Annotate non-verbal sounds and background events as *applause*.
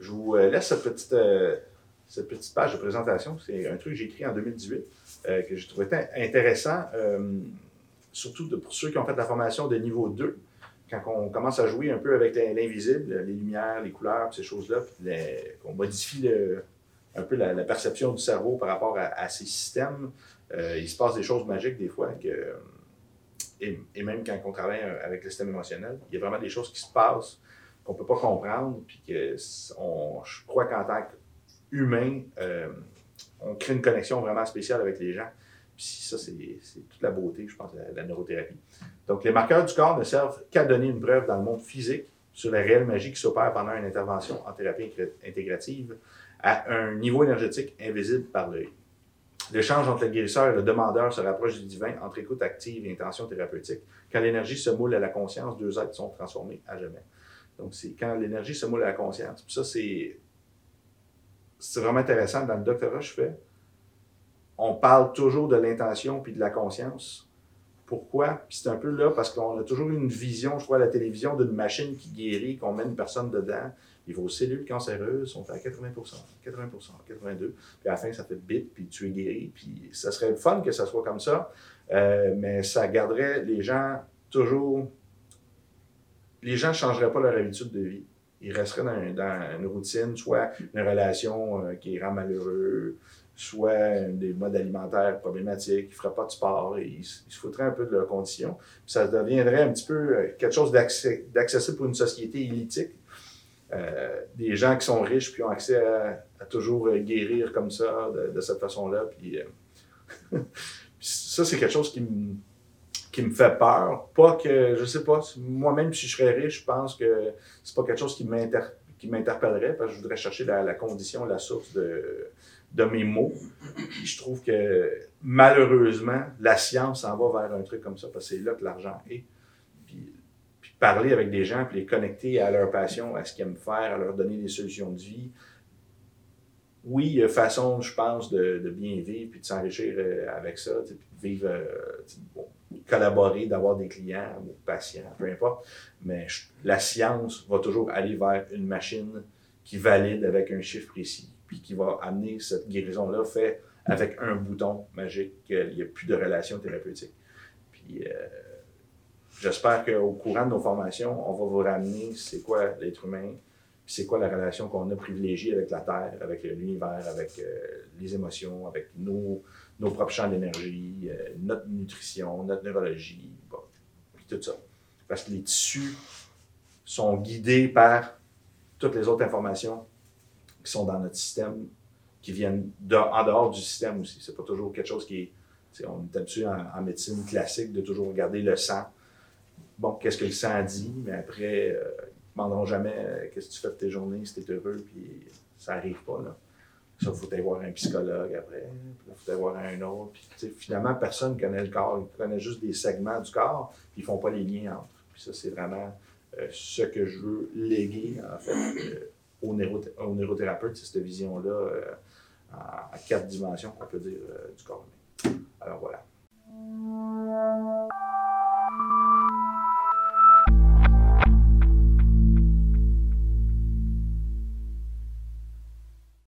je vous euh, laisse cette petite, euh, cette petite page de présentation. C'est un truc que j'ai écrit en 2018 euh, que j'ai trouvé intéressant, surtout pour ceux qui ont fait la formation de niveau 2. Quand on commence à jouer un peu avec l'invisible, les lumières, les couleurs, ces choses-là, qu'on modifie un peu la, perception du cerveau par rapport à, ces systèmes, il se passe des choses magiques des fois et, même quand on travaille avec le système émotionnel, il y a vraiment des choses qui se passent qu'on ne peut pas comprendre, puis que on, je crois qu'en tant qu'humain, euh, on crée une connexion vraiment spéciale avec les gens. Puis ça, c'est toute la beauté, je pense, de la, neurothérapie. Donc, les marqueurs du corps ne servent qu'à donner une preuve dans le monde physique sur la réelle magie qui s'opère pendant une intervention en thérapie intégrative à un niveau énergétique invisible par l'œil. L'échange entre le guérisseur et le demandeur se rapproche du divin entre écoute active et intention thérapeutique. Quand l'énergie se moule à la conscience, deux êtres sont transformés à jamais. Donc, c'est quand l'énergie se moule à la conscience. Puis ça, c'est, c'est vraiment intéressant. Dans le doctorat je fais, on parle toujours de l'intention puis de la conscience. Pourquoi? Puis c'est un peu là parce qu'on a toujours une vision, je crois, à la télévision d'une machine qui guérit, qu'on met une personne dedans. Et vos cellules cancéreuses sont à 80% 80% 82 Puis à la fin, ça fait bip, puis tu es guéri. Puis ça serait fun que ça soit comme ça. Euh, mais ça garderait les gens toujours les gens ne changeraient pas leur habitude de vie. Ils resteraient dans, une routine, soit une relation euh, qui les rend malheureux, soit des modes alimentaires problématiques, ils ne feraient pas de sport, et ils, se foutraient un peu de leurs conditions. ça deviendrait un petit peu euh, quelque chose d'accessible pour une société élitique. Euh, des gens qui sont riches puis ont accès à, toujours guérir comme ça, de, cette façon-là. *laughs* Puis, ça, c'est quelque chose qui me qui me fait peur. Pas que, je sais pas, moi-même, si je serais riche, je pense que c'est pas quelque chose qui m'interpellerait parce que je voudrais chercher la, condition, la source de, de mes mots. je trouve que malheureusement, la science s'en va vers un truc comme ça parce que c'est là que l'argent est. Puis, parler avec des gens, puis les connecter à leur passion, à ce qu'ils aiment faire, à leur donner des solutions de vie. Oui, il y a façon, je pense, de, bien vivre, puis de s'enrichir euh, avec ça, puis de vivre euh, collaborer, d'avoir des clients ou patients, peu importe. Mais la science va toujours aller vers une machine qui valide avec un chiffre précis, puis qui va amener cette guérison-là fait avec un bouton magique, qu'il n'y a plus de relation thérapeutique. Puis euh, j'espère qu'au courant de nos formations, on va vous ramener c'est quoi l'être humain, c'est quoi la relation qu'on a privilégiée avec la Terre, avec l'univers, avec euh, les émotions, avec nos, nos propres champs d'énergie, euh, notre nutrition, notre neurologie, tout ça. Parce que les tissus sont guidés par toutes les autres informations qui sont dans notre système, qui viennent en dehors du système aussi. C'est pas toujours quelque chose qui est. On est habitué en, médecine classique de toujours regarder le sang. Bon, qu'est-ce que le sang dit, mais après, euh, demanderont jamais euh, qu'est-ce que tu fais de tes journées, si tu es heureux, puis ça n'arrive pas. Là. Ça, faut aller voir un psychologue après, il faut aller voir un autre. Puis, finalement, personne ne connaît le corps. Ils connaissent juste des segments du corps, puis ils ne font pas les liens entre. Puis ça, c'est vraiment euh, ce que je veux léguer, en fait, euh, aux, neurothérapeutes, c'est cette vision-là euh, à, quatre dimensions, on peut dire, du corps humain. Alors voilà.